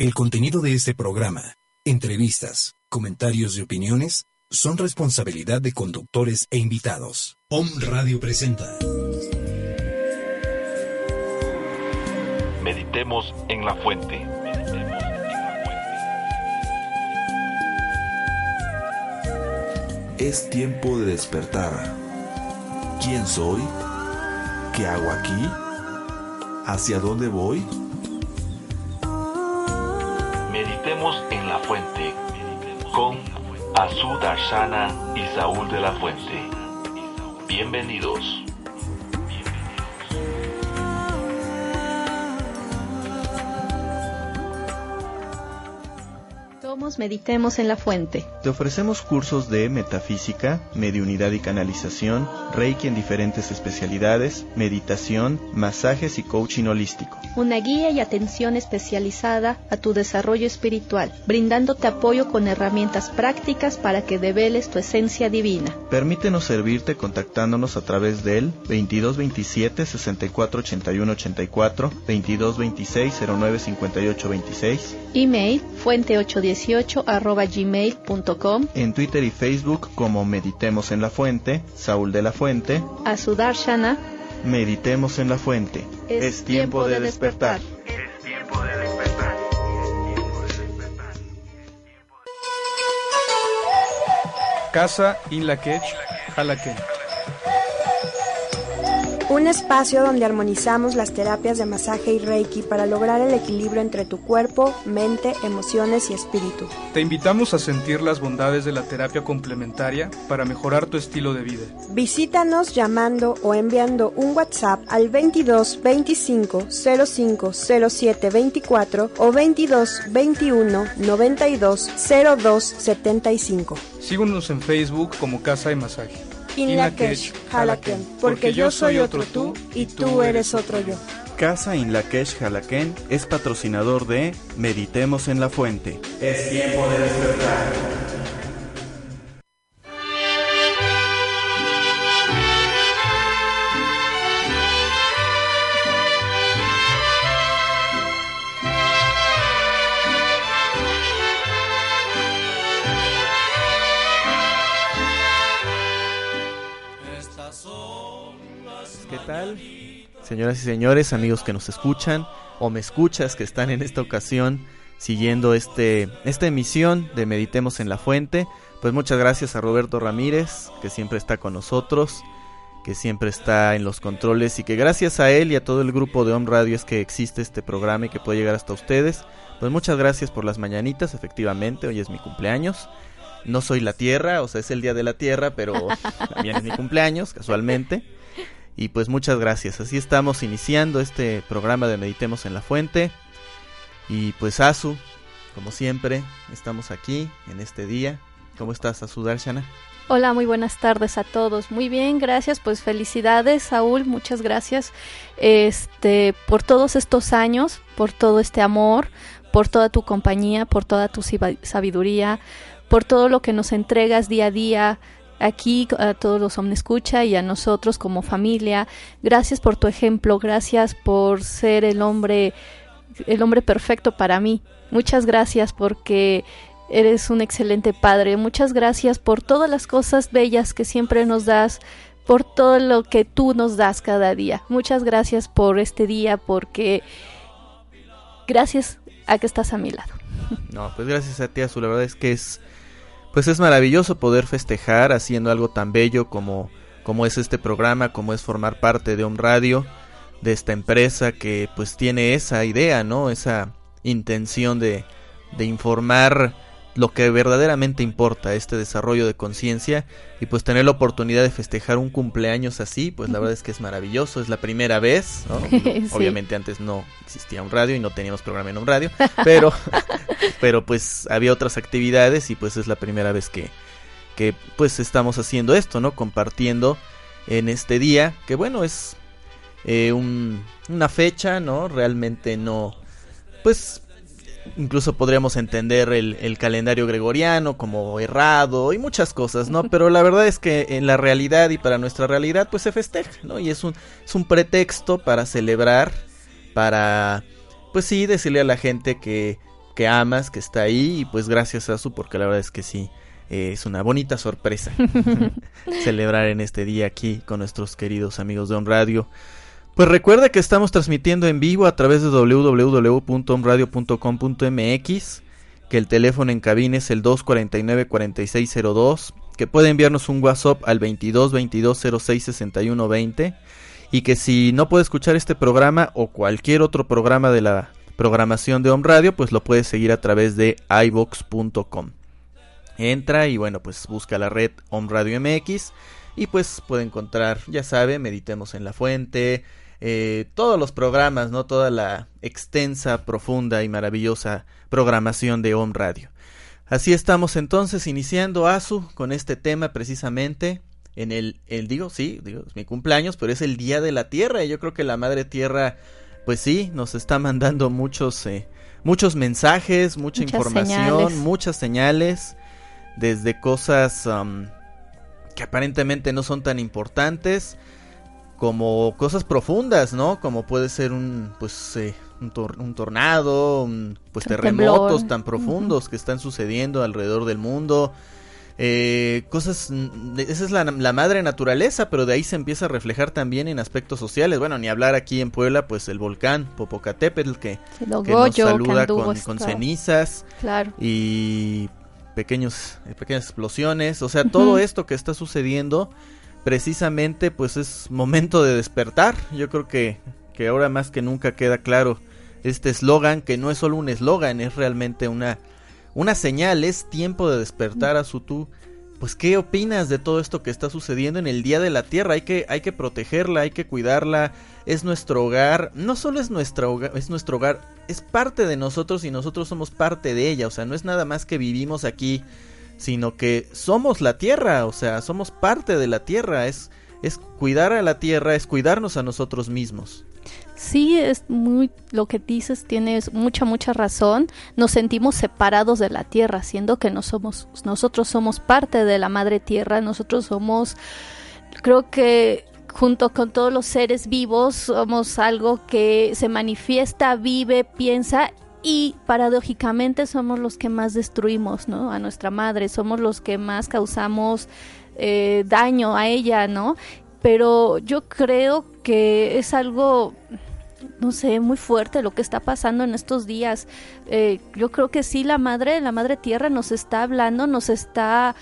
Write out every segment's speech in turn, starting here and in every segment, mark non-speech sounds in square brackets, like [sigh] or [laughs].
El contenido de este programa, entrevistas, comentarios y opiniones son responsabilidad de conductores e invitados. Om Radio presenta. Meditemos en la fuente. Es tiempo de despertar. ¿Quién soy? ¿Qué hago aquí? ¿Hacia dónde voy? Azú Darshana y Saúl de la Fuente. Bienvenidos. Meditemos en la Fuente. Te ofrecemos cursos de metafísica, mediunidad y canalización, reiki en diferentes especialidades, meditación, masajes y coaching holístico. Una guía y atención especializada a tu desarrollo espiritual, brindándote apoyo con herramientas prácticas para que develes tu esencia divina. Permítenos servirte contactándonos a través del 2227 64 81 84, 2226 09 58 26, Email fuente818 arroba gmail.com, en Twitter y Facebook como Meditemos en la Fuente, Saúl de la Fuente, Azudarshana. Meditemos en la Fuente. Es tiempo de despertar. Casa Inlakech, Jalaquén. Un espacio donde armonizamos las terapias de masaje y reiki para lograr el equilibrio entre tu cuerpo, mente, emociones y espíritu. Te invitamos a sentir las bondades de la terapia complementaria para mejorar tu estilo de vida. Visítanos llamando o enviando un WhatsApp al 22 25 05 07 24 o 22 21 92 02 75. Síguenos en Facebook como Casa de Masaje. Inlakesh, Jalaquén, porque yo soy otro tú y tú eres otro yo. Casa Inlakesh Jalaquén es patrocinador de Meditemos en la Fuente. Es tiempo de despertar. Señoras y señores, amigos que nos escuchan o me escuchas que están en esta ocasión siguiendo este esta emisión de Meditemos en la Fuente, pues muchas gracias a Roberto Ramírez, que siempre está con nosotros, que siempre está en los controles y que gracias a él y a todo el grupo de Home Radio es que existe este programa y que puede llegar hasta ustedes. Pues muchas gracias por las mañanitas, efectivamente, hoy es mi cumpleaños. No soy la Tierra, o sea, es el día de la Tierra, pero [laughs] también es mi cumpleaños, casualmente. Y pues muchas gracias. Así estamos iniciando este programa de Meditemos en la Fuente. Y pues Asu, como siempre, estamos aquí en este día. ¿Cómo estás, Asu Darshana? Hola, muy buenas tardes a todos. Muy bien, gracias. Pues felicidades, Saúl. Muchas gracias este, por todos estos años, por todo este amor, por toda tu compañía, por toda tu sabiduría, por todo lo que nos entregas día a día aquí a todos los Omnescucha y a nosotros como familia. Gracias por tu ejemplo, gracias por ser el hombre el hombre perfecto para mí. Muchas gracias porque eres un excelente padre. Muchas gracias por todas las cosas bellas que siempre nos das, por todo lo que tú nos das cada día. Muchas gracias por este día porque gracias a que estás a mi lado. No, pues gracias a ti, Azu. La verdad es que es, pues es maravilloso poder festejar haciendo algo tan bello como, como es este programa, como es formar parte de un radio, de esta empresa que pues tiene esa idea, ¿no? Esa intención de, de informar lo que verdaderamente importa, este desarrollo de conciencia y pues tener la oportunidad de festejar un cumpleaños así, pues la verdad es que es maravilloso, es la primera vez, ¿no? [laughs] Sí. Obviamente antes no existía un radio y no teníamos programa en un radio, [laughs] pero [laughs] pero pues había otras actividades y pues es la primera vez que, que pues estamos haciendo esto, ¿no? Compartiendo en este día, que bueno, es eh, un- una fecha, ¿no? Realmente no, pues incluso podríamos entender el, el calendario gregoriano como errado y muchas cosas, ¿no? Pero la verdad es que en la realidad y para nuestra realidad pues se festeja, ¿no? Y es un, es un pretexto para celebrar, para, pues sí, decirle a la gente que, que amas, que está ahí, y pues gracias a su, porque la verdad es que sí, eh, es una bonita sorpresa [laughs] celebrar en este día aquí con nuestros queridos amigos de On Radio. Pues recuerde que estamos transmitiendo en vivo a través de www.omradio.com.mx, que el teléfono en cabina es el 249-4602, que puede enviarnos un WhatsApp al 22 22 06 61 20 y que si no puede escuchar este programa o cualquier otro programa de la programación de Home Radio, pues lo puede seguir a través de iVox.com. Entra y bueno, pues busca la red Home Radio MX y pues puede encontrar, ya sabe, Meditemos en la Fuente, eh, todos los programas, ¿no? Toda la extensa, profunda y maravillosa programación de Home Radio. Así estamos entonces iniciando ASU con este tema precisamente en el, el digo, sí, digo, es mi cumpleaños, pero es el Día de la Tierra y yo creo que la Madre Tierra pues sí, nos está mandando muchos, eh, muchos mensajes, mucha información, muchas señales, desde cosas que aparentemente no son tan importantes, como cosas profundas, ¿no? Como puede ser un, pues, eh, un, tornado, pues terremotos tan profundos que están sucediendo alrededor del mundo eh, cosas, esa es la, madre naturaleza, pero de ahí se empieza a reflejar también en aspectos sociales. Bueno, ni hablar aquí en Puebla, pues el volcán Popocatépetl que, nos saluda con, cenizas y pequeños, pequeñas explosiones. O sea, todo esto que está sucediendo, precisamente, pues es momento de despertar. Yo creo que, que ahora más que nunca queda claro este eslogan, que no es solo un eslogan, es realmente una una señal, es tiempo de despertar a su tú. Pues, ¿qué opinas de todo esto que está sucediendo en el Día de la Tierra? Hay que, hay que protegerla, hay que cuidarla, es nuestro hogar, no solo es, nuestra hogar, es nuestro hogar, es parte de nosotros y nosotros somos parte de ella, o sea, no es nada más que vivimos aquí, sino que somos la Tierra, o sea, somos parte de la Tierra, es, es cuidar a la Tierra, es cuidarnos a nosotros mismos. Sí, es muy lo que dices, tienes mucha mucha razón. Nos sentimos separados de la tierra, siendo que no somos nosotros somos parte de la madre tierra, nosotros somos creo que junto con todos los seres vivos somos algo que se manifiesta, vive, piensa y paradójicamente somos los que más destruimos, ¿no? A nuestra madre, somos los que más causamos eh, daño a ella, ¿no? Pero yo creo que es algo no sé, muy fuerte lo que está pasando en estos días. Eh, yo creo que sí, la madre, la madre tierra nos está hablando, nos está,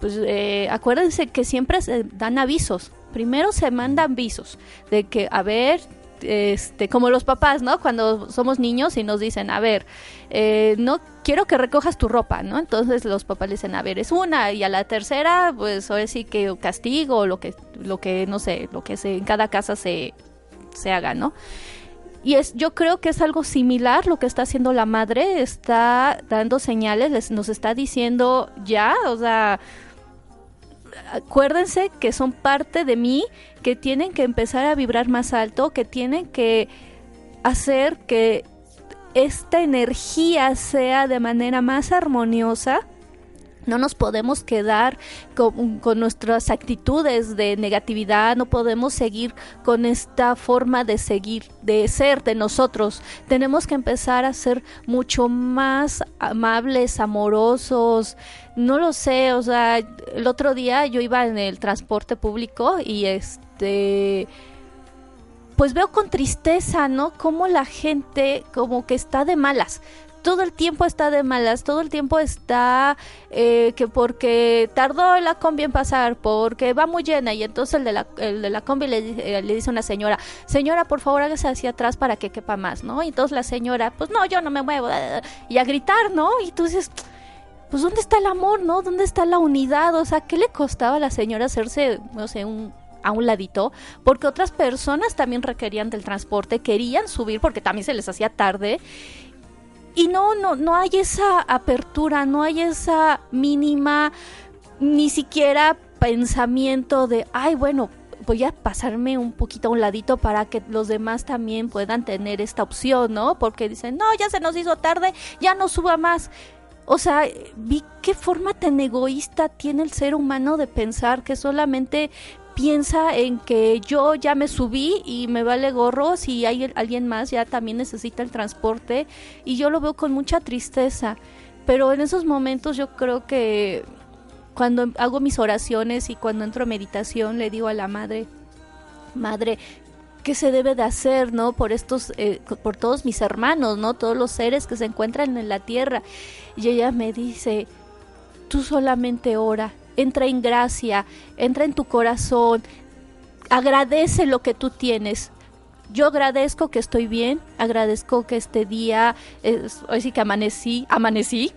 pues eh, acuérdense que siempre se dan avisos. Primero se mandan avisos de que, a ver, este, como los papás, ¿no? Cuando somos niños y nos dicen, a ver, eh, no quiero que recojas tu ropa, ¿no? Entonces los papás le dicen, a ver, es una y a la tercera, pues ahora sí que castigo, lo que, lo que, no sé, lo que se, en cada casa se, se haga, ¿no? Y es, yo creo que es algo similar lo que está haciendo la madre, está dando señales, nos está diciendo ya, o sea, acuérdense que son parte de mí, que tienen que empezar a vibrar más alto, que tienen que hacer que esta energía sea de manera más armoniosa no nos podemos quedar con, nuestras actitudes de negatividad, no podemos seguir con esta forma de seguir, de ser de nosotros. Tenemos que empezar a ser mucho más amables, amorosos. No lo sé, o sea, el otro día yo iba en el transporte público y este pues veo con tristeza, ¿no? Como la gente como que está de malas todo el tiempo está de malas, todo el tiempo está eh, que porque tardó la combi en pasar, porque va muy llena y entonces el de la, el de la combi le, eh, le dice a una señora, señora, por favor hágase hacia atrás para que quepa más, ¿no? Y entonces la señora, pues no, yo no me muevo, y a gritar, ¿no? Y tú dices, pues ¿dónde está el amor, no? ¿Dónde está la unidad? O sea, ¿qué le costaba a la señora hacerse, no sé, un a un ladito, porque otras personas también requerían del transporte, querían subir porque también se les hacía tarde y no, no, no hay esa apertura, no hay esa mínima, ni siquiera pensamiento de, ay, bueno, voy a pasarme un poquito a un ladito para que los demás también puedan tener esta opción, ¿no? Porque dicen, no, ya se nos hizo tarde, ya no suba más. O sea, vi qué forma tan egoísta tiene el ser humano de pensar que solamente piensa en que yo ya me subí y me vale gorro si hay alguien más ya también necesita el transporte y yo lo veo con mucha tristeza. Pero en esos momentos yo creo que cuando hago mis oraciones y cuando entro a meditación le digo a la madre, madre, ¿qué se debe de hacer, no? Por estos, eh, por todos mis hermanos, ¿no? Todos los seres que se encuentran en la tierra. Y ella me dice, tú solamente ora, entra en gracia, entra en tu corazón, agradece lo que tú tienes. Yo agradezco que estoy bien, agradezco que este día, es, hoy sí que amanecí, amanecí,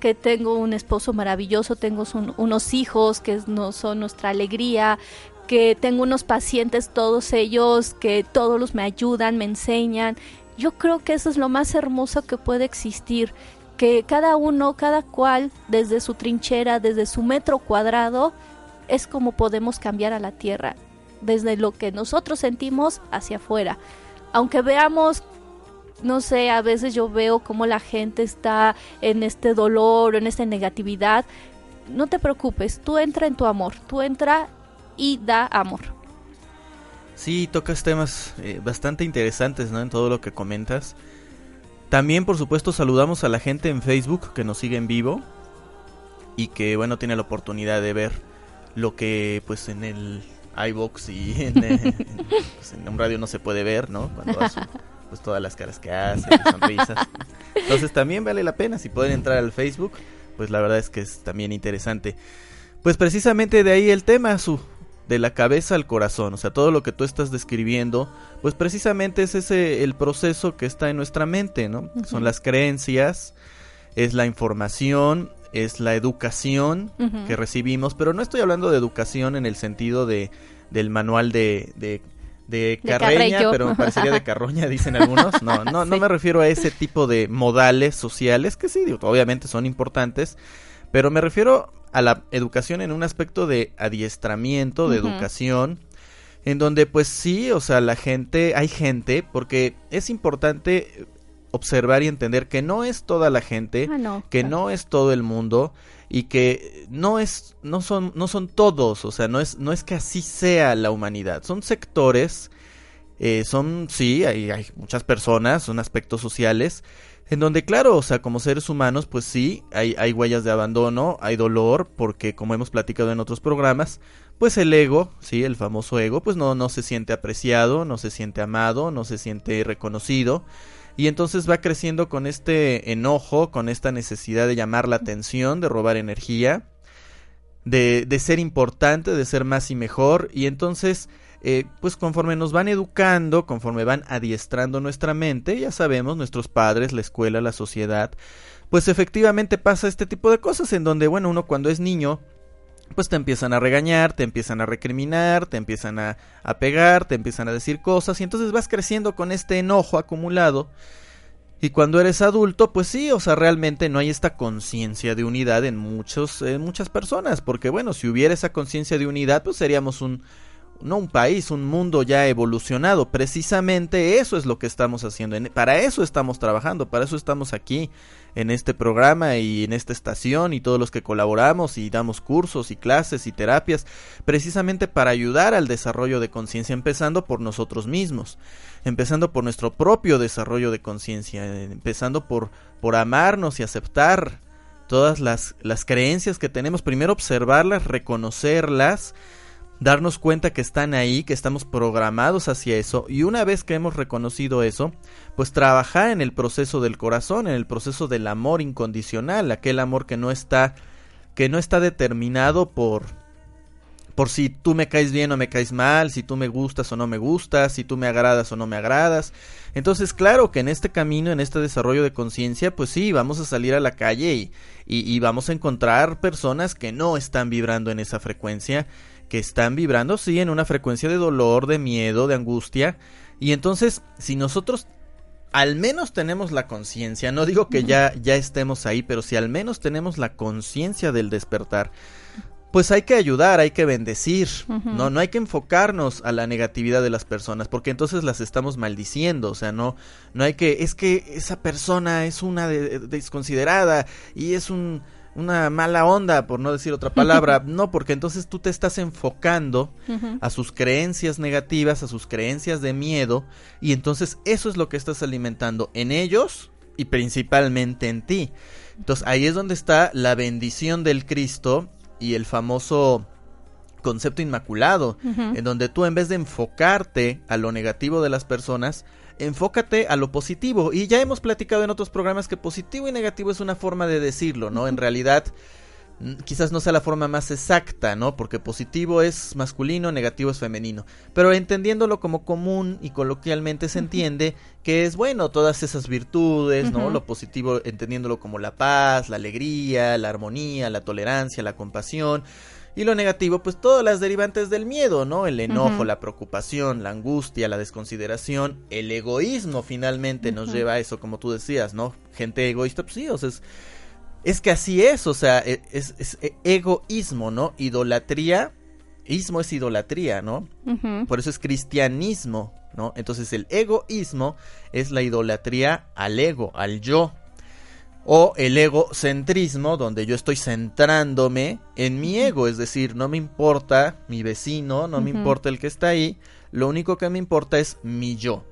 que tengo un esposo maravilloso, tengo unos hijos que no son nuestra alegría, que tengo unos pacientes, todos ellos, que todos los me ayudan, me enseñan. Yo creo que eso es lo más hermoso que puede existir, que cada uno, cada cual, desde su trinchera, desde su metro cuadrado, es como podemos cambiar a la tierra, desde lo que nosotros sentimos hacia afuera. Aunque veamos, no sé, a veces yo veo cómo la gente está en este dolor en esta negatividad, no te preocupes, tú entra en tu amor, tú entra y da amor. Sí, tocas temas eh, bastante interesantes, ¿no? En todo lo que comentas. También, por supuesto, saludamos a la gente en Facebook que nos sigue en vivo y que, bueno, tiene la oportunidad de ver lo que, pues, en el iBox y [laughs] pues, en, un radio no se puede ver, ¿no? Cuando hace, pues, todas las caras que hace, las sonrisas. Entonces, también vale la pena si pueden entrar al Facebook, pues, la verdad es que es también interesante. Pues, precisamente de ahí el tema, su de la cabeza al corazón, o sea, todo lo que tú estás describiendo, pues precisamente es ese el proceso que está en nuestra mente, ¿no? Son las creencias, es la información, es la educación que recibimos, pero no estoy hablando de educación en el sentido de del manual de, de de carreña, pero me parecería de carroña, [laughs] dicen algunos. No, no, no me refiero a ese tipo de modales sociales, que sí, obviamente son importantes, pero me refiero a la educación en un aspecto de adiestramiento, de educación, en donde pues sí, o sea, la gente, hay gente, porque es importante observar y entender que no es toda la gente, ah, que no es todo el mundo y que no es no son no son todos, o sea, no es no es que así sea la humanidad, son sectores eh, son sí, hay, hay muchas personas, son aspectos sociales en donde, claro, o sea, como seres humanos, pues sí, hay, hay huellas de abandono, hay dolor, porque como hemos platicado en otros programas, pues el ego, sí, el famoso ego, pues no, no se siente apreciado, no se siente amado, no se siente reconocido. Y entonces va creciendo con este enojo, con esta necesidad de llamar la atención, de robar energía, de, de ser importante, de ser más y mejor. Y entonces eh, pues conforme nos van educando, conforme van adiestrando nuestra mente, ya sabemos, nuestros padres, la escuela, la sociedad, pues efectivamente pasa este tipo de cosas en donde, bueno, uno cuando es niño, pues te empiezan a regañar, te empiezan a recriminar, te empiezan a, a pegar, te empiezan a decir cosas y entonces vas creciendo con este enojo acumulado. Y cuando eres adulto, pues sí, o sea, realmente no hay esta conciencia de unidad en muchos, en muchas personas, porque bueno, si hubiera esa conciencia de unidad, pues seríamos un, no un país, un mundo ya evolucionado. Precisamente eso es lo que estamos haciendo. Para eso estamos trabajando, para eso estamos aquí en este programa y en esta estación y todos los que colaboramos y damos cursos y clases y terapias, precisamente para ayudar al desarrollo de conciencia, empezando por nosotros mismos, empezando por nuestro propio desarrollo de conciencia, empezando por, por amarnos y aceptar todas las, las creencias que tenemos, primero observarlas, reconocerlas, darnos cuenta que están ahí, que estamos programados hacia eso y una vez que hemos reconocido eso, pues trabajar en el proceso del corazón, en el proceso del amor incondicional, aquel amor que no está que no está determinado por por si tú me caes bien o me caes mal, si tú me gustas o no me gustas, si tú me agradas o no me agradas. Entonces, claro que en este camino, en este desarrollo de conciencia, pues sí, vamos a salir a la calle y, y, y vamos a encontrar personas que no están vibrando en esa frecuencia que están vibrando, sí, en una frecuencia de dolor, de miedo, de angustia. Y entonces, si nosotros al menos tenemos la conciencia, no digo que ya, ya estemos ahí, pero si al menos tenemos la conciencia del despertar, pues hay que ayudar, hay que bendecir, no, no hay que enfocarnos a la negatividad de las personas, porque entonces las estamos maldiciendo, o sea, no, no hay que, es que esa persona es una desconsiderada y es un una mala onda, por no decir otra palabra. [laughs] no, porque entonces tú te estás enfocando a sus creencias negativas, a sus creencias de miedo, y entonces eso es lo que estás alimentando en ellos y principalmente en ti. Entonces ahí es donde está la bendición del Cristo y el famoso concepto inmaculado, en donde tú en vez de enfocarte a lo negativo de las personas, enfócate a lo positivo. Y ya hemos platicado en otros programas que positivo y negativo es una forma de decirlo, ¿no? En realidad quizás no sea la forma más exacta, ¿no? Porque positivo es masculino, negativo es femenino. Pero entendiéndolo como común y coloquialmente se entiende que es bueno todas esas virtudes, ¿no? Lo positivo entendiéndolo como la paz, la alegría, la armonía, la tolerancia, la compasión. Y lo negativo, pues todas las derivantes del miedo, ¿no? El enojo, la preocupación, la angustia, la desconsideración, el egoísmo finalmente nos lleva a eso, como tú decías, ¿no? Gente egoísta, pues sí, o sea, es, es que así es, o sea, e, es, e, egoísmo, ¿no? Idolatría, ismo es idolatría, ¿no? Por eso es cristianismo, ¿no? Entonces el egoísmo es la idolatría al ego, al yo, o el egocentrismo, donde yo estoy centrándome en mi ego, es decir, no me importa mi vecino, no me importa el que está ahí, lo único que me importa es mi yo.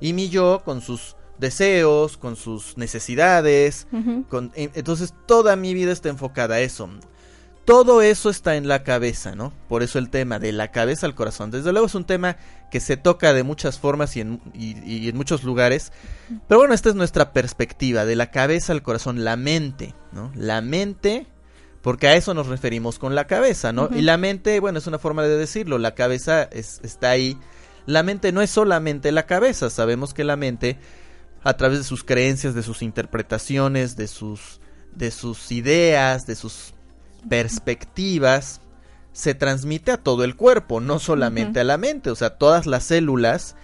Y mi yo con sus deseos, con sus necesidades, con, entonces toda mi vida está enfocada a eso todo eso está en la cabeza, ¿no? Por eso el tema de la cabeza al corazón. Desde luego es un tema que se toca de muchas formas y en, en muchos lugares. Pero bueno, esta es nuestra perspectiva, de la cabeza al corazón, la mente, ¿no? La mente, porque a eso nos referimos con la cabeza, ¿no? Y la mente, bueno, es una forma de decirlo, la cabeza está ahí. La mente no es solamente la cabeza, sabemos que la mente, a través de sus creencias, de sus interpretaciones, de sus, de sus ideas, de sus perspectivas se transmite a todo el cuerpo, no solamente a la mente. O sea, todas las células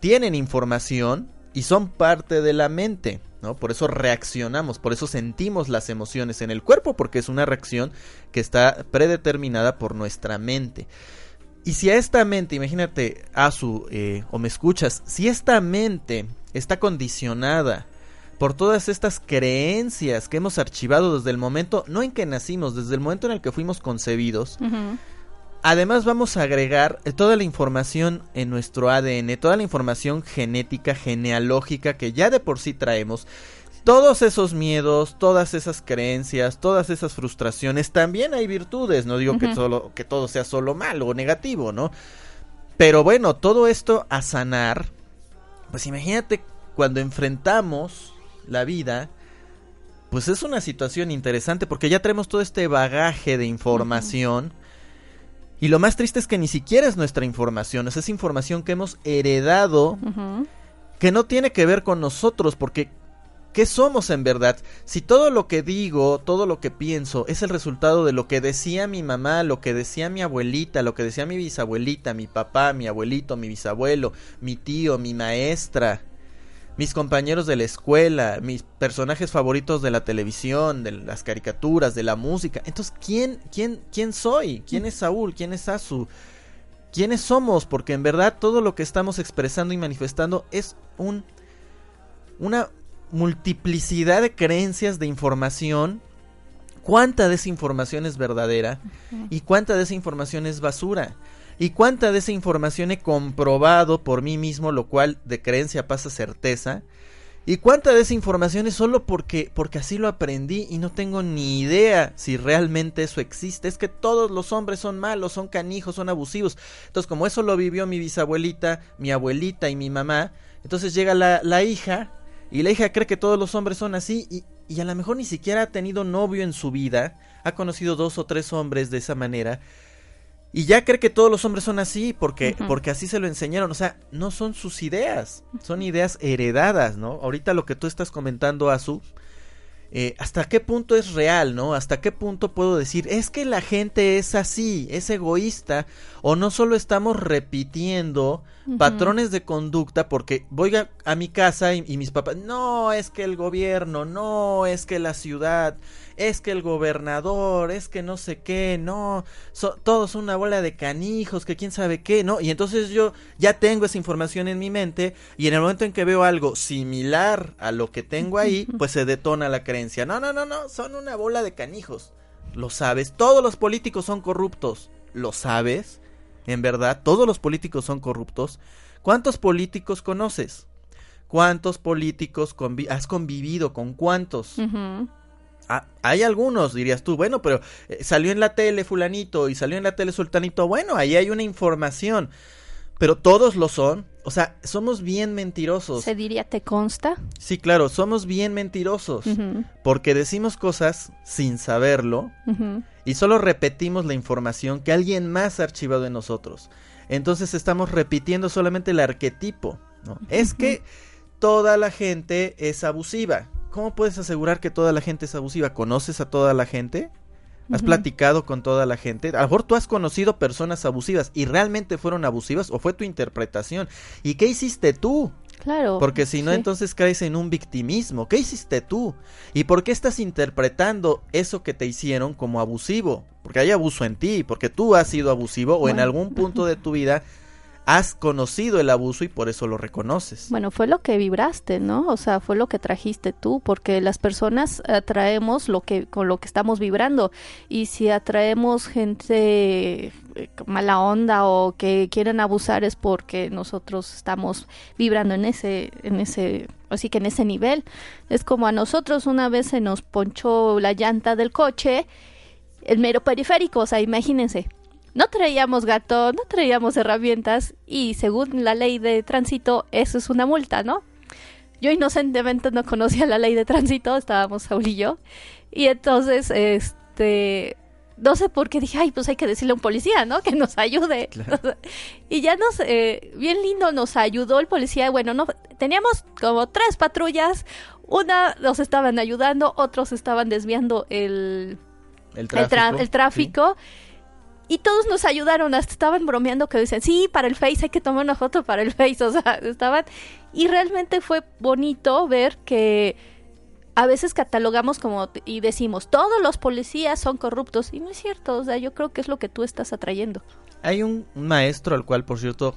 tienen información y son parte de la mente. ¿no? Por eso reaccionamos, por eso sentimos las emociones en el cuerpo, porque es una reacción que está predeterminada por nuestra mente. Y si a esta mente, imagínate, Azu, eh, o me escuchas, si esta mente está condicionada por todas estas creencias que hemos archivado desde el momento, no en que nacimos, desde el momento en el que fuimos concebidos. Además vamos a agregar toda la información en nuestro ADN, toda la información genética, genealógica que ya de por sí traemos. Todos esos miedos, todas esas creencias, todas esas frustraciones, también hay virtudes, no digo que, solo, que todo sea solo malo o negativo, ¿no? Pero bueno, todo esto a sanar, pues imagínate cuando enfrentamos la vida, pues es una situación interesante porque ya tenemos todo este bagaje de información. Y lo más triste es que ni siquiera es nuestra información, es esa información que hemos heredado que no tiene que ver con nosotros, porque ¿qué somos en verdad? Si todo lo que digo, todo lo que pienso es el resultado de lo que decía mi mamá, lo que decía mi abuelita, lo que decía mi bisabuelita, mi papá, mi abuelito, mi bisabuelo, mi tío, mi maestra, mis compañeros de la escuela, mis personajes favoritos de la televisión, de las caricaturas, de la música. Entonces, ¿quién, quién, quién soy? ¿Quién es Saúl? ¿Quién es Asu? ¿Quiénes somos? Porque en verdad todo lo que estamos expresando y manifestando es un una multiplicidad de creencias de información. ¿Cuánta de esa información es verdadera? ¿Y cuánta de esa información es basura? Y cuánta de esa información he comprobado por mí mismo, lo cual de creencia pasa certeza, y cuánta de esa información es solo porque, porque así lo aprendí y no tengo ni idea si realmente eso existe. Es que todos los hombres son malos, son canijos, son abusivos. Entonces, como eso lo vivió mi bisabuelita, mi abuelita y mi mamá, entonces llega la, la hija y la hija cree que todos los hombres son así y, y a lo mejor ni siquiera ha tenido novio en su vida, ha conocido dos o tres hombres de esa manera y ya cree que todos los hombres son así porque, porque así se lo enseñaron. O sea, no son sus ideas, son ideas heredadas, ¿no? Ahorita lo que tú estás comentando, Azu, eh, hasta qué punto es real, ¿no? Hasta qué punto puedo decir, es que la gente es así, es egoísta, o no solo estamos repitiendo patrones de conducta porque voy a, mi casa y, mis papás, no, es que el gobierno, no, es que la ciudad, es que el gobernador, es que no sé qué, no, todos una bola de canijos, que quién sabe qué, ¿no? Y entonces yo ya tengo esa información en mi mente y en el momento en que veo algo similar a lo que tengo ahí, [laughs] pues se detona la creencia creencia. No, no, no, no, son una bola de canijos. Lo sabes, todos los políticos son corruptos. ¿Lo sabes? En verdad, todos los políticos son corruptos. ¿Cuántos políticos conoces? ¿Cuántos políticos has convivido con cuántos? Ah, hay algunos, dirías tú, bueno, pero eh, salió en la tele fulanito y salió en la tele sultanito, bueno, ahí hay una información, pero todos lo son, o sea, somos bien mentirosos. ¿Se diría te consta? Sí, claro, somos bien mentirosos, porque decimos cosas sin saberlo y solo repetimos la información que alguien más ha archivado en nosotros. Entonces estamos repitiendo solamente el arquetipo, ¿no? Es que toda la gente es abusiva. ¿Cómo puedes asegurar que toda la gente es abusiva? ¿Conoces a toda la gente? ¿Has platicado con toda la gente? A lo mejor tú has conocido personas abusivas y realmente fueron abusivas o fue tu interpretación. ¿Y qué hiciste tú? Claro. Porque si no, entonces caes en un victimismo. ¿Qué hiciste tú? ¿Y por qué estás interpretando eso que te hicieron como abusivo? Porque hay abuso en ti, porque tú has sido abusivo o en algún punto de tu vida has conocido el abuso y por eso lo reconoces. Bueno, fue lo que vibraste, ¿no? O sea, fue lo que trajiste tú, porque las personas atraemos lo que con lo que estamos vibrando y si atraemos gente eh, mala onda o que quieren abusar es porque nosotros estamos vibrando en ese en ese así que en ese nivel. Es como a nosotros una vez se nos ponchó la llanta del coche el mero periférico, o sea, imagínense, no traíamos gato, no traíamos herramientas y según la ley de tránsito eso es una multa, ¿no? Yo inocentemente no conocía la ley de tránsito, estábamos Saúl y yo, y entonces, este, no sé por qué dije, ay, pues hay que decirle a un policía, ¿no? Que nos ayude. [laughs] y ya nos, eh, bien lindo nos ayudó el policía. Bueno, no, teníamos como tres patrullas. Una nos estaban ayudando, otros estaban desviando el, el tráfico. El, tráfico y todos nos ayudaron, hasta estaban bromeando que dicen, sí, para el Face hay que tomar una foto para el Face, [laughs] o sea, estaban... Y realmente fue bonito ver que a veces catalogamos como y decimos, todos los policías son corruptos, y no es cierto, o sea, yo creo que es lo que tú estás atrayendo. Hay un, maestro al cual, por cierto,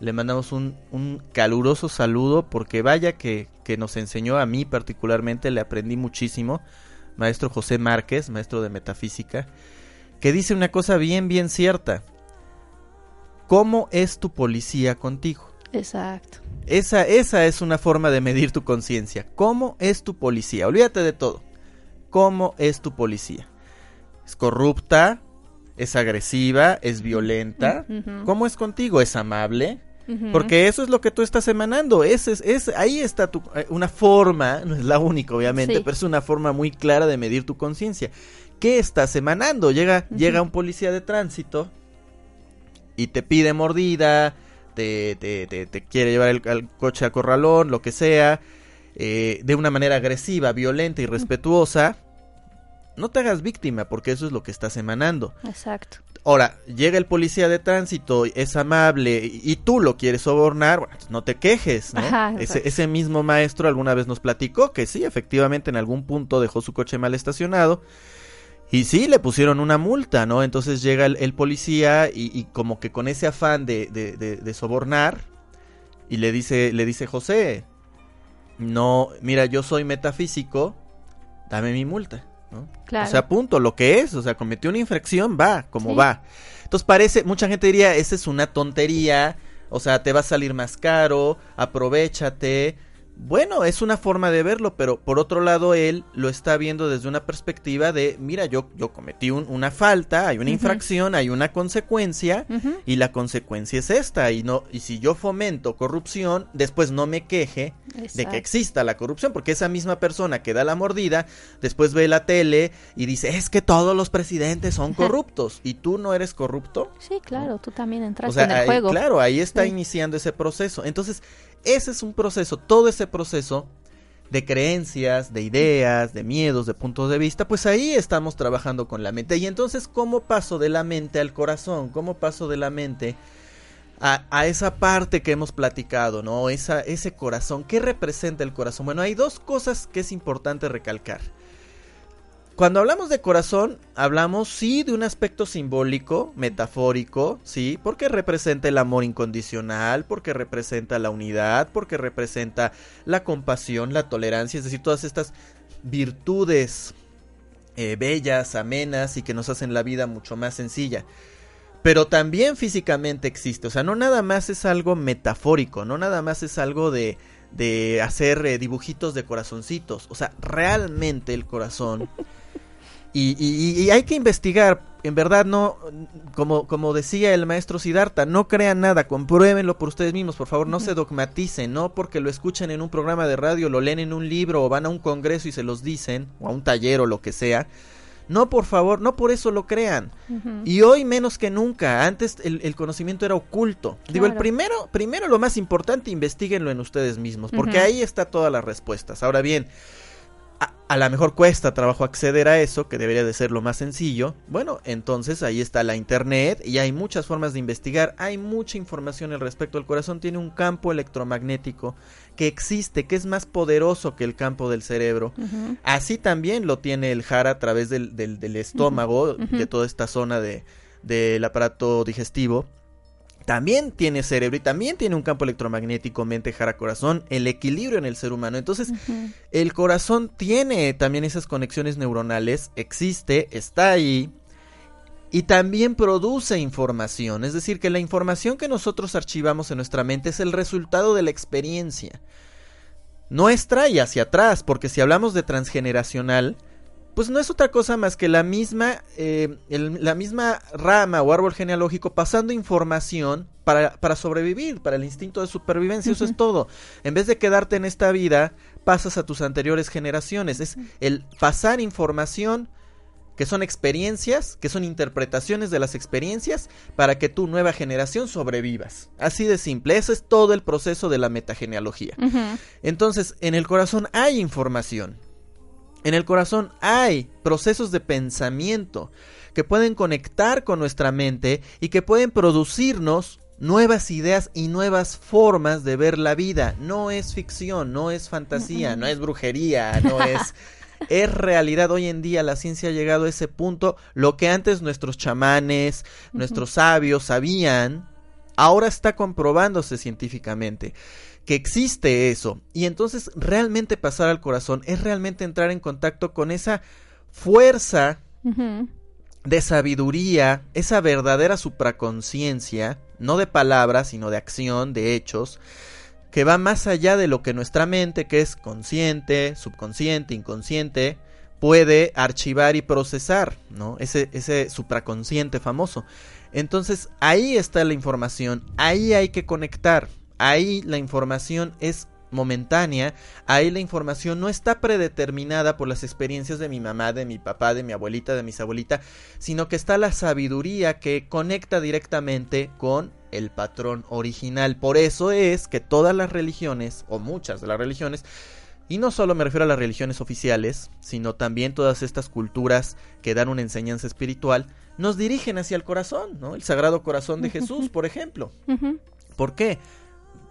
le mandamos un, un caluroso saludo, porque vaya que, que nos enseñó a mí particularmente, le aprendí muchísimo, maestro José Márquez, maestro de metafísica, que dice una cosa bien, bien cierta. ¿Cómo es tu policía contigo? Exacto. Esa, esa es una forma de medir tu conciencia. ¿Cómo es tu policía? Olvídate de todo. ¿Cómo es tu policía? ¿Es corrupta? ¿Es agresiva? ¿Es violenta? ¿Cómo es contigo? ¿Es amable? Porque eso es lo que tú estás emanando. Es, es, ahí está tu, eh, una forma, [laughs] no es la única obviamente, pero es una forma muy clara de medir tu conciencia. ¿Qué estás emanando? Llega, llega un policía de tránsito y te pide mordida, te, te, te, quiere llevar el, coche a corralón, lo que sea, eh, de una manera agresiva, violenta y respetuosa. No te hagas víctima porque eso es lo que estás emanando. Exacto. Ahora, llega el policía de tránsito, es amable y, tú lo quieres sobornar, bueno, pues no te quejes, ¿no? ese, ese, mismo maestro alguna vez nos platicó que sí, efectivamente en algún punto dejó su coche mal estacionado y sí, le pusieron una multa, ¿no? Entonces llega el, policía y, como que con ese afán de, de, sobornar y le dice, le dice José, no, mira, yo soy metafísico, dame mi multa, ¿no? Claro. O sea, punto, lo que es, o sea, cometió una infracción, va, como va. Entonces parece, mucha gente diría, esa es una tontería, o sea, te va a salir más caro, aprovechate, bueno, es una forma de verlo, pero por otro lado él lo está viendo desde una perspectiva de, mira, yo, yo cometí una falta, hay una infracción, hay una consecuencia y la consecuencia es esta y no y si yo fomento corrupción, después no me queje de que exista la corrupción, porque esa misma persona que da la mordida, después ve la tele y dice, es que todos los presidentes son [laughs] corruptos y tú no eres corrupto. Sí, claro, tú también entraste en el juego. Claro, ahí está iniciando ese proceso. Entonces, ese es un proceso, todo ese proceso de creencias, de ideas, de miedos, de puntos de vista, pues ahí estamos trabajando con la mente. Y entonces, ¿cómo paso de la mente al corazón? ¿Cómo paso de la mente a, esa parte que hemos platicado, ¿no? Esa, ese corazón. ¿Qué representa el corazón? Bueno, hay dos cosas que es importante recalcar. Cuando hablamos de corazón, hablamos sí de un aspecto simbólico, metafórico, sí, porque representa el amor incondicional, porque representa la unidad, porque representa la compasión, la tolerancia, es decir, todas estas virtudes eh, bellas, amenas y que nos hacen la vida mucho más sencilla. Pero también físicamente existe, o sea, no nada más es algo metafórico, no nada más es algo de, de hacer eh, dibujitos de corazoncitos, o sea, realmente el corazón y, hay que investigar, en verdad no, como, como decía el maestro Siddhartha, no crean nada, compruébenlo por ustedes mismos, por favor, no se dogmaticen, no porque lo escuchen en un programa de radio, lo leen en un libro o van a un congreso y se los dicen, o a un taller o lo que sea. No, por favor, no por eso lo crean. Y hoy menos que nunca, antes el, conocimiento era oculto. Digo, el primero, primero lo más importante, investiguenlo en ustedes mismos, porque ahí está todas las respuestas. Ahora bien, a, lo mejor cuesta trabajo acceder a eso, que debería de ser lo más sencillo. Bueno, entonces ahí está la internet y hay muchas formas de investigar. Hay mucha información al respecto. El corazón tiene un campo electromagnético que existe, que es más poderoso que el campo del cerebro. Así también lo tiene el jara a través del, del, estómago, de toda esta zona de, del aparato digestivo también tiene cerebro y también tiene un campo electromagnético, mente, jara, corazón, el equilibrio en el ser humano. Entonces, el corazón tiene también esas conexiones neuronales, existe, está ahí y también produce información. Es decir, que la información que nosotros archivamos en nuestra mente es el resultado de la experiencia nuestra y hacia atrás, porque si hablamos de transgeneracional, pues no es otra cosa más que la misma, eh, la misma rama o árbol genealógico pasando información para, para sobrevivir, para el instinto de supervivencia, eso es todo. En vez de quedarte en esta vida, pasas a tus anteriores generaciones. Es el pasar información que son experiencias, que son interpretaciones de las experiencias para que tu nueva generación sobrevivas. Así de simple, ese es todo el proceso de la metagenealogía. Entonces, en el corazón hay información, en el corazón hay procesos de pensamiento que pueden conectar con nuestra mente y que pueden producirnos nuevas ideas y nuevas formas de ver la vida. No es ficción, no es fantasía, no es brujería, no [laughs] es... es realidad hoy en día, la ciencia ha llegado a ese punto. Lo que antes nuestros chamanes, nuestros sabios sabían, ahora está comprobándose científicamente que existe eso. Y entonces realmente pasar al corazón es realmente entrar en contacto con esa fuerza de sabiduría, esa verdadera supraconciencia, no de palabras, sino de acción, de hechos, que va más allá de lo que nuestra mente, que es consciente, subconsciente, inconsciente, puede archivar y procesar, ¿no? Ese, ese supraconsciente famoso. Entonces ahí está la información, ahí hay que conectar ahí la información es momentánea, ahí la información no está predeterminada por las experiencias de mi mamá, de mi papá, de mi abuelita, de mis abuelitas, sino que está la sabiduría que conecta directamente con el patrón original. Por eso es que todas las religiones, o muchas de las religiones, y no solo me refiero a las religiones oficiales, sino también todas estas culturas que dan una enseñanza espiritual, nos dirigen hacia el corazón, ¿no? El Sagrado Corazón de Jesús, por ejemplo. ¿Por qué?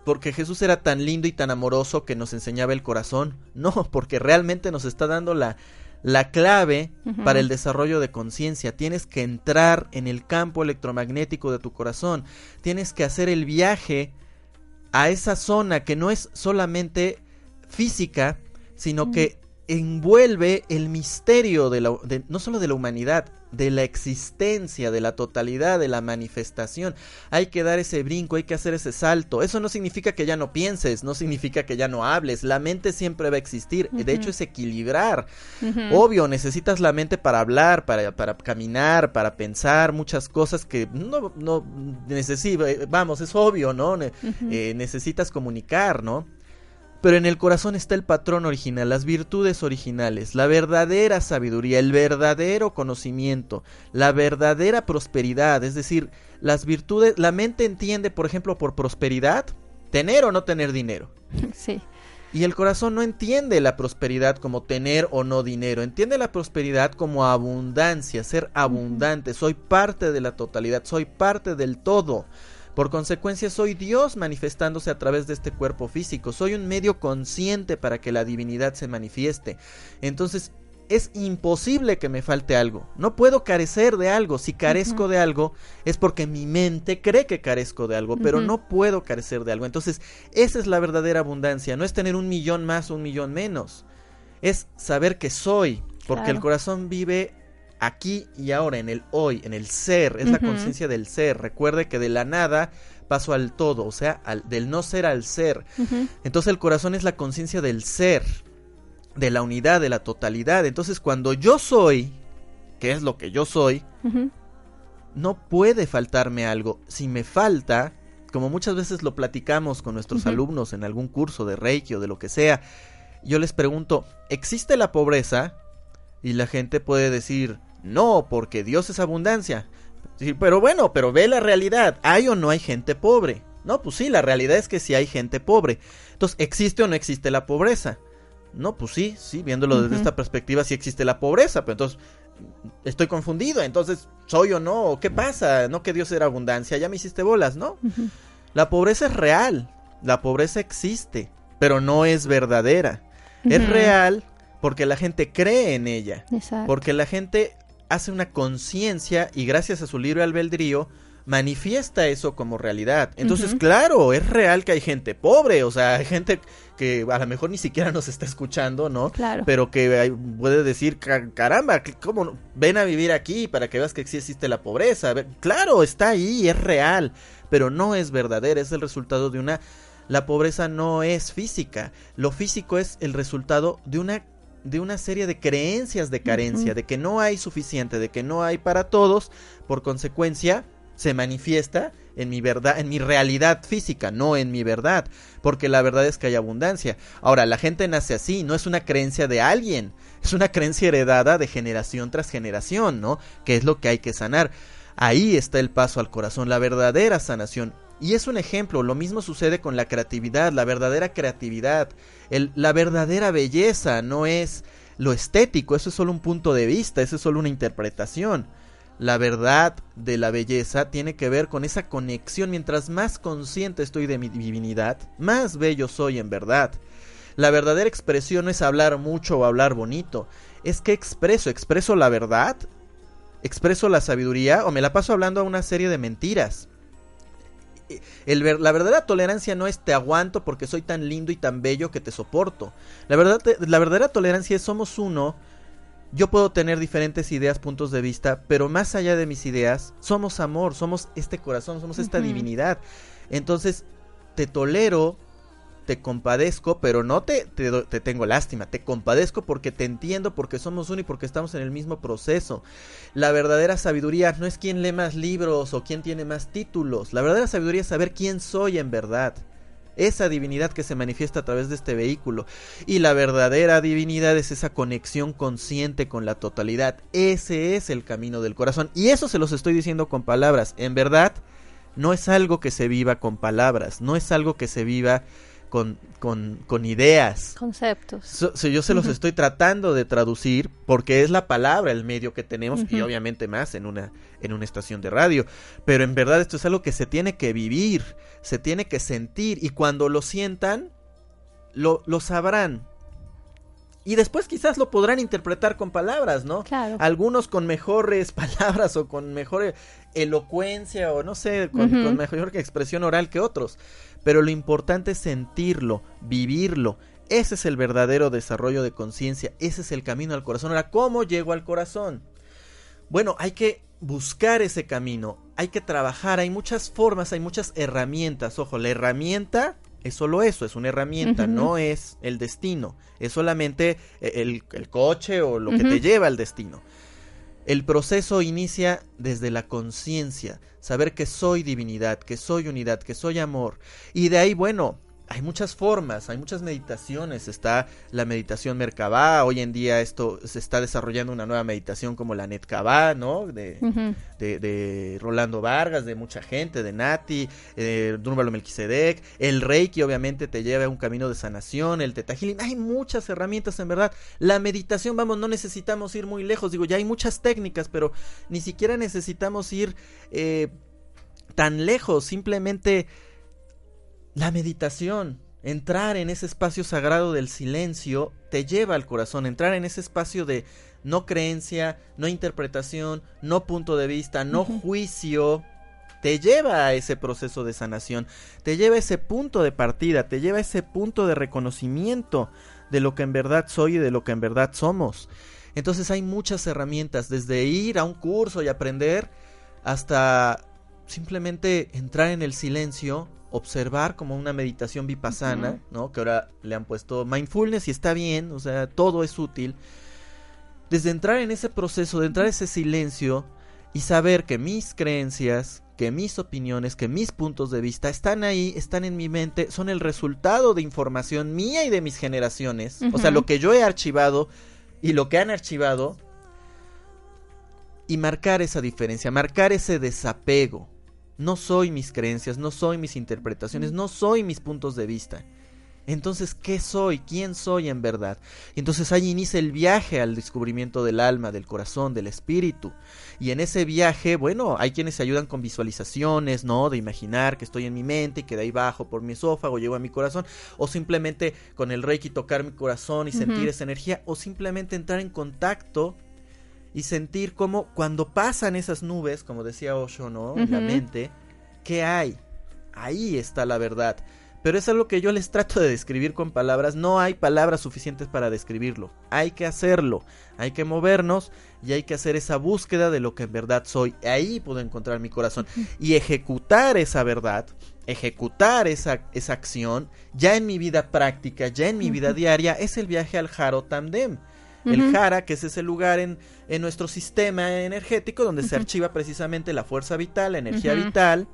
Porque Jesús era tan lindo y tan amoroso que nos enseñaba el corazón. [laughs] No, porque realmente nos está dando la, la clave para el desarrollo de conciencia. Tienes que entrar en el campo electromagnético de tu corazón. Tienes que hacer el viaje a esa zona que no es solamente física, sino que envuelve el misterio de la, no solo de la humanidad, de la existencia, de la totalidad, de la manifestación. Hay que dar ese brinco, hay que hacer ese salto. Eso no significa que ya no pienses, no significa que ya no hables. La mente siempre va a existir. De hecho, es equilibrar. Obvio, necesitas la mente para hablar, para, para caminar, para pensar muchas cosas que no, no necesitas. Vamos, es obvio, ¿no? Eh, necesitas comunicar, ¿no? Pero en el corazón está el patrón original, las virtudes originales, la verdadera sabiduría, el verdadero conocimiento, la verdadera prosperidad, es decir, las virtudes, la mente entiende, por ejemplo, por prosperidad, tener o no tener dinero. [laughs] Sí. Y el corazón no entiende la prosperidad como tener o no dinero, entiende la prosperidad como abundancia, ser abundante, soy parte de la totalidad, soy parte del todo. Por consecuencia, soy Dios manifestándose a través de este cuerpo físico. Soy un medio consciente para que la divinidad se manifieste. Entonces, es imposible que me falte algo. No puedo carecer de algo. Si carezco de algo es porque mi mente cree que carezco de algo, pero no puedo carecer de algo. Entonces, esa es la verdadera abundancia. No es tener un millón más o un millón menos. es saber que soy, porque el corazón vive aquí y ahora, en el hoy, en el ser, es la conciencia del ser. Recuerde que de la nada paso al todo, o sea, al, del no ser al ser. Entonces el corazón es la conciencia del ser, de la unidad, de la totalidad. Entonces cuando yo soy, que es lo que yo soy, no puede faltarme algo. Si me falta, como muchas veces lo platicamos con nuestros alumnos en algún curso de Reiki o de lo que sea, yo les pregunto, ¿existe la pobreza? Y la gente puede decir, no, porque Dios es abundancia. pero bueno, pero ve la realidad. ¿Hay o no hay gente pobre? No, pues sí, la realidad es que sí hay gente pobre. Entonces, ¿existe o no existe la pobreza? No, pues sí, sí, viéndolo desde esta perspectiva, sí existe la pobreza, pero entonces estoy confundido, entonces, ¿soy o no? ¿Qué pasa? No que Dios era abundancia, ya me hiciste bolas, ¿no? La pobreza es real, la pobreza existe, pero no es verdadera. Es real porque la gente cree en ella, porque la gente hace una conciencia y gracias a su libre albedrío manifiesta eso como realidad. Entonces, claro, es real que hay gente pobre, o sea, hay gente que a lo mejor ni siquiera nos está escuchando, ¿no? Claro. Pero que puede decir, caramba, ¿cómo ven a vivir aquí para que veas que sí existe la pobreza? Claro, está ahí, es real, pero no es verdadera, es el resultado de una... La pobreza no es física, lo físico es el resultado de una de una serie de creencias de carencia, de que no hay suficiente, de que no hay para todos, por consecuencia se manifiesta en mi verdad, en mi realidad física, no en mi verdad, porque la verdad es que hay abundancia. Ahora, la gente nace así, no es una creencia de alguien, es una creencia heredada de generación tras generación, ¿no? Que es lo que hay que sanar. Ahí está el paso al corazón, la verdadera sanación. Y es un ejemplo, lo mismo sucede con la creatividad, la verdadera creatividad, la verdadera belleza no es lo estético, eso es solo un punto de vista, eso es solo una interpretación. La verdad de la belleza tiene que ver con esa conexión, mientras más consciente estoy de mi divinidad, más bello soy en verdad. La verdadera expresión no es hablar mucho o hablar bonito, es que expreso, expreso la verdad, expreso la sabiduría o me la paso hablando a una serie de mentiras la verdadera tolerancia no es te aguanto porque soy tan lindo y tan bello que te soporto. La, verdad, la verdadera tolerancia es somos uno. Yo puedo tener diferentes ideas, puntos de vista, pero más allá de mis ideas, somos amor, somos este corazón, somos esta divinidad. Entonces, te tolero te compadezco, pero no te, te, tengo lástima, te compadezco porque te entiendo, porque somos uno y porque estamos en el mismo proceso. La verdadera sabiduría no es quién lee más libros o quién tiene más títulos, la verdadera sabiduría es saber quién soy en verdad. Esa divinidad que se manifiesta a través de este vehículo. Y la verdadera divinidad es esa conexión consciente con la totalidad. Ese es el camino del corazón. Y eso se los estoy diciendo con palabras. En verdad, no es algo que se viva con palabras. No es algo que se viva con, con, con ideas. Conceptos. yo se los estoy tratando de traducir porque es la palabra, el medio que tenemos y obviamente más en una, en una estación de radio. Pero en verdad esto es algo que se tiene que vivir, se tiene que sentir y cuando lo sientan, lo, lo sabrán. Y después quizás lo podrán interpretar con palabras, ¿no? Claro. Algunos con mejores [laughs] palabras o con mejor elocuencia o no sé, con, con mejor expresión oral que otros pero lo importante es sentirlo, vivirlo. Ese es el verdadero desarrollo de conciencia, ese es el camino al corazón. Ahora, ¿cómo llego al corazón? Bueno, hay que buscar ese camino, hay que trabajar, hay muchas formas, hay muchas herramientas. Ojo, la herramienta es solo eso, es una herramienta, no es el destino, es solamente eh, el, coche o lo que te lleva al destino. El proceso inicia desde la conciencia, saber que soy divinidad, que soy unidad, que soy amor. Y de ahí, bueno, hay muchas formas, hay muchas meditaciones. Está la meditación Merkabah. Hoy en día esto se está desarrollando una nueva meditación como la Netkabah, ¿no? De, de, Rolando Vargas, de mucha gente, de Nati, eh, Dúrbalo Melquisedec. El Reiki obviamente te lleva a un camino de sanación, el Teta Hay muchas herramientas en verdad. La meditación, vamos, no necesitamos ir muy lejos. Digo, ya hay muchas técnicas, pero ni siquiera necesitamos ir eh, tan lejos. Simplemente la meditación, entrar en ese espacio sagrado del silencio, te lleva al corazón, entrar en ese espacio de no creencia, no interpretación, no punto de vista, no juicio, te lleva a ese proceso de sanación, te lleva a ese punto de partida, te lleva a ese punto de reconocimiento de lo que en verdad soy y de lo que en verdad somos. Entonces hay muchas herramientas, desde ir a un curso y aprender hasta simplemente entrar en el silencio, observar como una meditación vipassana, ¿no? Que ahora le han puesto mindfulness y está bien, o sea, todo es útil. Desde entrar en ese proceso, de entrar en ese silencio y saber que mis creencias, que mis opiniones, que mis puntos de vista están ahí, están en mi mente, son el resultado de información mía y de mis generaciones. O sea, lo que yo he archivado y lo que han archivado. Y marcar esa diferencia, marcar ese desapego. No soy mis creencias, no soy mis interpretaciones, no soy mis puntos de vista. Entonces, ¿qué soy? ¿Quién soy en verdad? entonces ahí inicia el viaje al descubrimiento del alma, del corazón, del espíritu. Y en ese viaje, bueno, hay quienes se ayudan con visualizaciones, ¿no? De imaginar que estoy en mi mente y que de ahí bajo por mi esófago, llego a mi corazón. O simplemente con el reiki tocar mi corazón y sentir esa energía. O simplemente entrar en contacto y sentir cómo cuando pasan esas nubes, como decía Osho, ¿no? En la mente, ¿qué hay? Ahí está la verdad. Pero es algo que yo les trato de describir con palabras. No hay palabras suficientes para describirlo. Hay que hacerlo. Hay que movernos y hay que hacer esa búsqueda de lo que en verdad soy. Ahí puedo encontrar mi corazón. Y ejecutar esa verdad, ejecutar esa, esa acción, ya en mi vida práctica, ya en mi vida diaria, es el viaje al Jaro Tandem. El Jara, que es ese lugar en, en nuestro sistema energético donde se archiva precisamente la fuerza vital, la energía vital,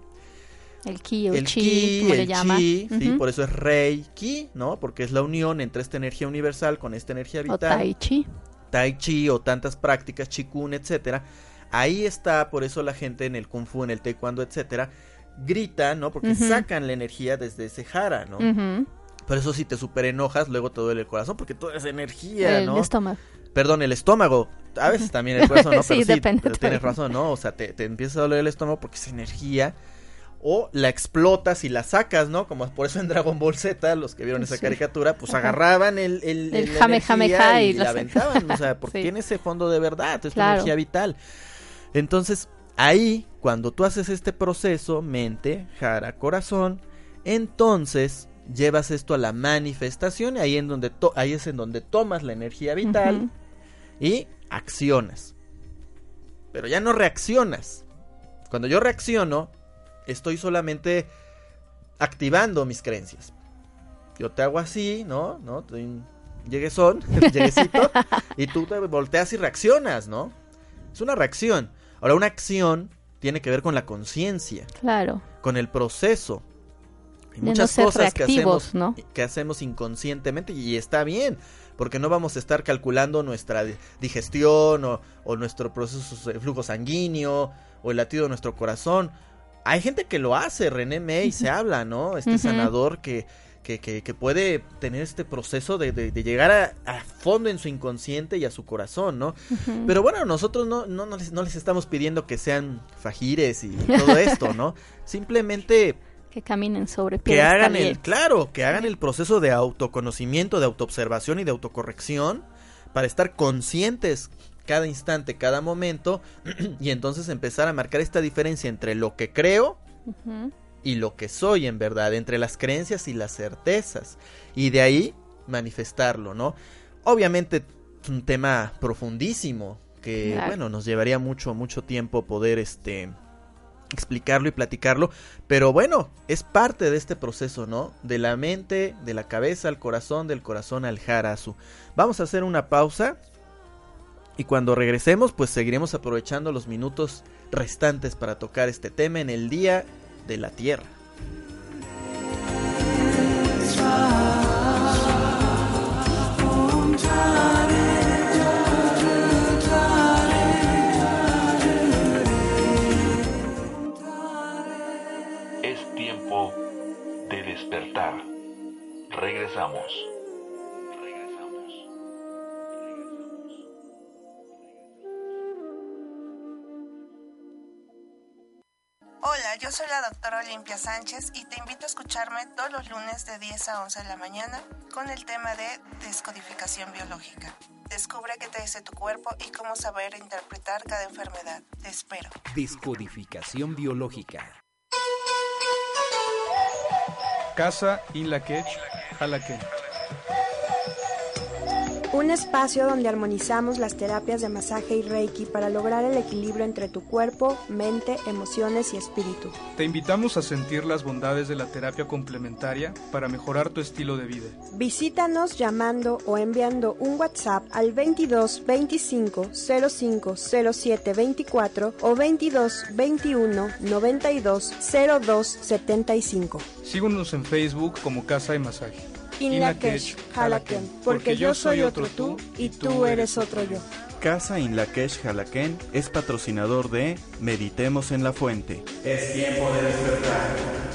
el ki, el, chi, como le llama. sí, por eso es rey ki, ¿no? Porque es la unión entre esta energía universal con esta energía vital. O tai chi. Tai chi o tantas prácticas, chikun, etcétera. Ahí está, por eso la gente en el kung fu, en el taekwondo, etcétera, grita, ¿no? Porque sacan la energía desde ese jara, ¿no? Por eso si te super enojas, luego te duele el corazón, porque toda esa energía, ¿no? El estómago. Perdón, el estómago. A veces también el [laughs] corazón, ¿no? sí, depende. Tienes razón, ¿no? O sea, te, te empieza a doler el estómago porque esa energía o la explotas y la sacas, ¿no? Como por eso en Dragon Ball Z, los que vieron esa caricatura, pues agarraban el, el, el jame, y, la aventaban, o sea, [laughs] porque tiene ese fondo de verdad, es energía vital. Entonces, ahí, cuando tú haces este proceso, mente, jara, corazón, entonces llevas esto a la manifestación, ahí, en donde ahí es en donde tomas la energía vital y accionas. Pero ya no reaccionas. Cuando yo reacciono, estoy solamente activando mis creencias. Yo te hago así, ¿no? ¿No? Lleguesón, lleguesito, [laughs] y tú te volteas y reaccionas, ¿no? Es una reacción. Ahora, una acción tiene que ver con la conciencia. Claro. Con el proceso. Hay muchas cosas que hacemos, que hacemos inconscientemente y está bien, porque no vamos a estar calculando nuestra digestión o, o nuestro proceso de flujo sanguíneo o el latido de nuestro corazón hay gente que lo hace, René May se habla, ¿no? Este sanador que, que, que, puede tener este proceso de, de, llegar a, fondo en su inconsciente y a su corazón, ¿no? Pero bueno, nosotros no, no, no, les, no les estamos pidiendo que sean fajires y todo esto, ¿no? [laughs] Simplemente que caminen sobre que hagan el claro que hagan el proceso de autoconocimiento de autoobservación y de autocorrección para estar conscientes cada instante, cada momento, [clears throat] y entonces empezar a marcar esta diferencia entre lo que creo y lo que soy en verdad, entre las creencias y las certezas, y de ahí manifestarlo, ¿no? Obviamente es un tema profundísimo que, bueno, nos llevaría mucho, mucho tiempo poder, este, explicarlo y platicarlo, pero bueno, es parte de este proceso, ¿no? De la mente, de la cabeza al corazón, del corazón al jarasu. Vamos a hacer una pausa y cuando regresemos, pues seguiremos aprovechando los minutos restantes para tocar este tema en el Día de la Tierra. Regresamos. Hola, yo soy la doctora Olimpia Sánchez y te invito a escucharme todos los lunes de 10 a 11 de la mañana con el tema de descodificación biológica. Descubre qué te dice tu cuerpo y cómo saber interpretar cada enfermedad. Te espero. Descodificación biológica. Casa Inlaquech, Jalaquén. Un espacio donde armonizamos las terapias de masaje y reiki para lograr el equilibrio entre tu cuerpo, mente, emociones y espíritu. Te invitamos a sentir las bondades de la terapia complementaria para mejorar tu estilo de vida. Visítanos llamando o enviando un WhatsApp al 22 25 05 07 24 o 22 21 92 02 75. Síguenos en Facebook como Casa de Masaje. Inlakesh Halaken, porque yo soy otro tú y tú eres otro yo. Casa Inlakesh Halaken es patrocinador de Meditemos en la Fuente. Es tiempo de despertar.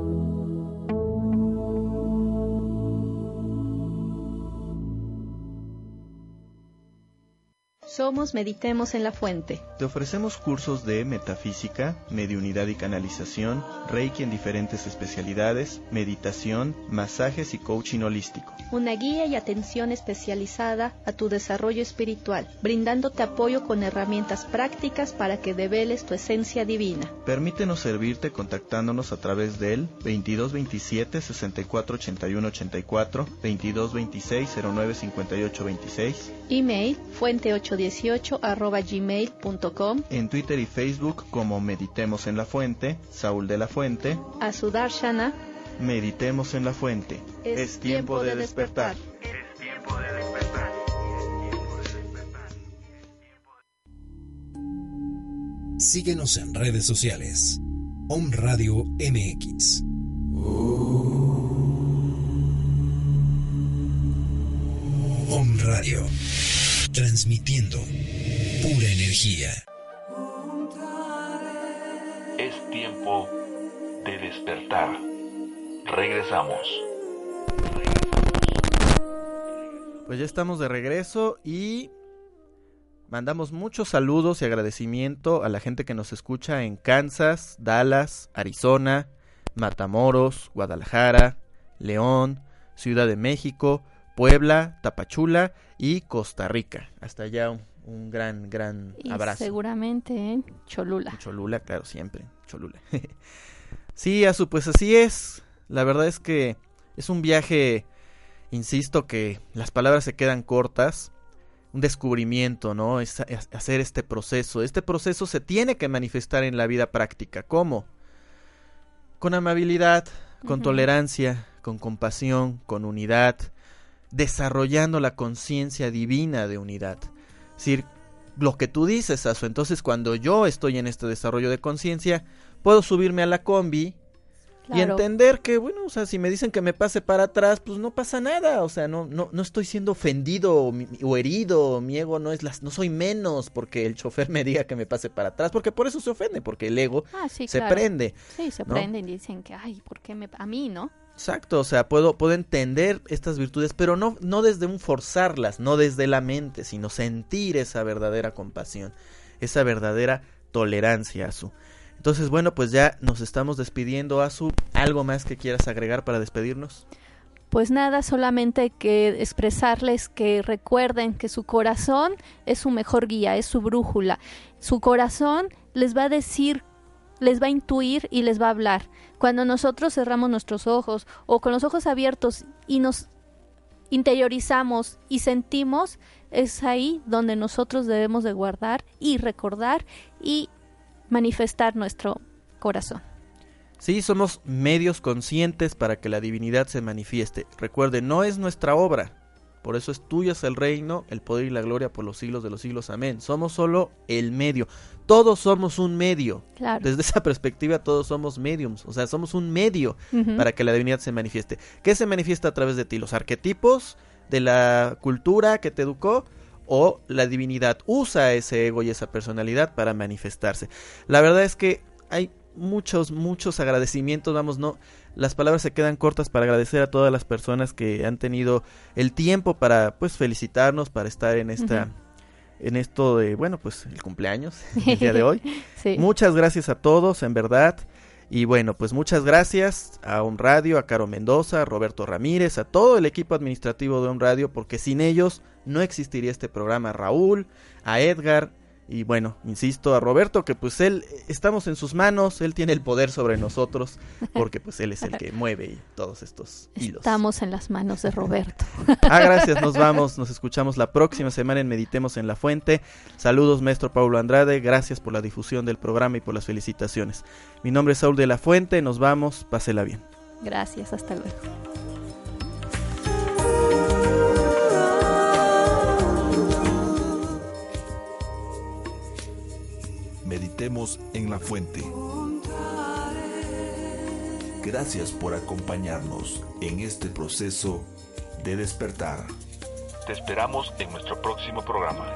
thank you Somos Meditemos en la Fuente. Te ofrecemos cursos de metafísica, mediunidad y canalización, reiki en diferentes especialidades, meditación, masajes y coaching holístico. Una guía y atención especializada a tu desarrollo espiritual, brindándote apoyo con herramientas prácticas para que develes tu esencia divina. Permítenos servirte contactándonos a través del 2227 64 81 84 2226 09 58 26 email fuente 8 meditemos18 En Twitter y Facebook como Meditemos en la Fuente, Saúl de la Fuente, Azudar Shana. Meditemos en la Fuente. Es, tiempo, de, despertar. despertar. Síguenos en redes sociales. Om Radio MX. Om Radio. Transmitiendo pura energía. Es tiempo de despertar. Regresamos. Pues ya estamos de regreso y mandamos muchos saludos y agradecimiento a la gente que nos escucha en Kansas, Dallas, Arizona, Matamoros, Guadalajara, León, Ciudad de México, Puebla, Tapachula y Costa Rica. Hasta allá un, un gran, gran Y abrazo. seguramente en Cholula. Cholula, claro, siempre, Cholula. [laughs] sí, Azu, pues así es. La verdad es que es un viaje, insisto, que las palabras se quedan cortas. Un descubrimiento, ¿no? Es, hacer este proceso. Este proceso se tiene que manifestar en la vida práctica. ¿Cómo? Con amabilidad, con tolerancia, con compasión, con unidad, desarrollando la conciencia divina de unidad. Es decir, lo que tú dices, Asu. Entonces, cuando yo estoy en este desarrollo de conciencia, puedo subirme a la combi y entender que, bueno, o sea, si me dicen que me pase para atrás, pues no pasa nada. O sea, no, no, no estoy siendo ofendido o, herido. Mi ego no es las, no soy menos porque el chofer me diga que me pase para atrás, porque por eso se ofende, porque el ego Ah, sí, se claro. prende. Sí, se ¿no? prenden y dicen que, ay, ¿por qué me... a mí, no? Exacto, o sea, puedo, puedo entender estas virtudes, pero no, no desde un forzarlas, no desde la mente, sino sentir esa verdadera compasión, esa verdadera tolerancia, Azu. Entonces, bueno, pues ya nos estamos despidiendo, Azu. ¿Algo más que quieras agregar para despedirnos? Pues nada, solamente que expresarles que recuerden que su corazón es su mejor guía, es su brújula. Su corazón les va a decir, les va a intuir y les va a hablar. Cuando nosotros cerramos nuestros ojos o con los ojos abiertos y nos interiorizamos y sentimos, es ahí donde nosotros debemos de guardar y recordar y manifestar nuestro corazón. Sí, somos medios conscientes para que la divinidad se manifieste. Recuerde, no es nuestra obra. Por eso es tuyo el reino, el poder y la gloria por los siglos de los siglos. Amén. Somos solo el medio. Todos somos un medio. Claro. Desde esa [laughs] perspectiva todos somos mediums. O sea, somos un medio para que la divinidad se manifieste. ¿Qué se manifiesta a través de ti? ¿Los arquetipos de la cultura que te educó? ¿O la divinidad usa ese ego y esa personalidad para manifestarse? La verdad es que hay muchos, muchos agradecimientos, vamos, no, las palabras se quedan cortas para agradecer a todas las personas que han tenido el tiempo para, pues, felicitarnos, para estar en esta, en esto de, bueno, pues, el cumpleaños, el día de hoy. [laughs] Muchas gracias a todos, en verdad. Y bueno, pues muchas gracias a On Radio, a Caro Mendoza, a Roberto Ramírez, a todo el equipo administrativo de On Radio, porque sin ellos no existiría este programa. Raúl, a Edgar, y bueno, insisto a Roberto que pues él, estamos en sus manos, él tiene el poder sobre nosotros, porque pues él es el que mueve todos estos hilos. Estamos en las manos de Roberto. Ah, gracias, nos vamos, nos escuchamos la próxima semana en Meditemos en la Fuente. Saludos, maestro Pablo Andrade, gracias por la difusión del programa y por las felicitaciones. Mi nombre es Saúl de la Fuente, nos vamos, pásela bien. Gracias, hasta luego. En la fuente. Gracias por acompañarnos en este proceso de despertar. Te esperamos en nuestro próximo programa.